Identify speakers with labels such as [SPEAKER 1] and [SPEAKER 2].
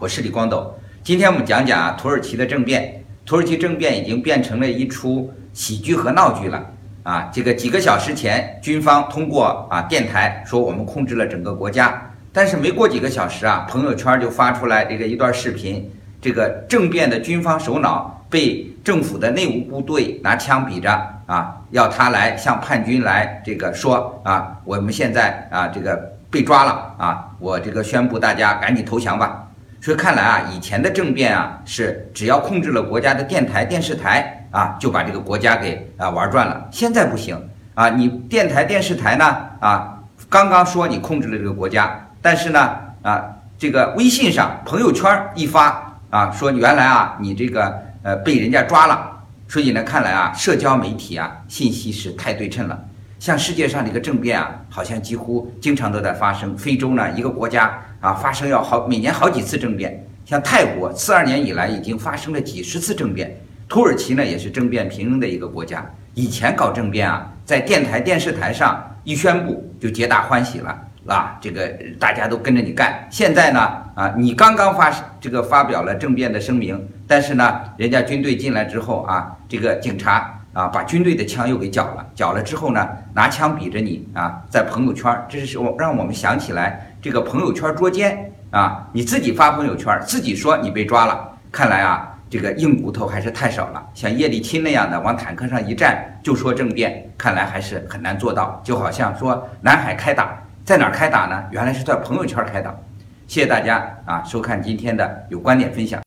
[SPEAKER 1] 我是李光斗，今天我们讲讲啊土耳其的政变。土耳其政变已经变成了一出喜剧和闹剧了啊！这个几个小时前，军方通过啊电台说我们控制了整个国家，但是没过几个小时啊，朋友圈就发出来这个一段视频，这个政变的军方首脑被政府的内务部队拿枪比着啊，要他来向叛军来这个说啊，我们现在啊这个被抓了啊，我这个宣布大家赶紧投降吧。所以看来啊，以前的政变啊，是只要控制了国家的电台、电视台啊，就把这个国家给啊玩转了。现在不行啊，你电台、电视台呢啊，刚刚说你控制了这个国家，但是呢啊，这个微信上朋友圈一发啊，说原来啊你这个呃被人家抓了。所以呢，看来啊，社交媒体啊信息是太对称了。像世界上这个政变啊，好像几乎经常都在发生。非洲呢，一个国家啊，发生要好每年好几次政变。像泰国，四二年以来已经发生了几十次政变。土耳其呢，也是政变频仍的一个国家。以前搞政变啊，在电台、电视台上一宣布就皆大欢喜了，啊，这个大家都跟着你干。现在呢，啊，你刚刚发这个发表了政变的声明，但是呢，人家军队进来之后啊，这个警察。啊，把军队的枪又给缴了，缴了之后呢，拿枪比着你啊，在朋友圈，这是我让我们想起来这个朋友圈捉奸啊，你自己发朋友圈，自己说你被抓了，看来啊，这个硬骨头还是太少了。像叶利钦那样的往坦克上一站就说政变，看来还是很难做到。就好像说南海开打，在哪儿开打呢？原来是在朋友圈开打。谢谢大家啊，收看今天的有观点分享。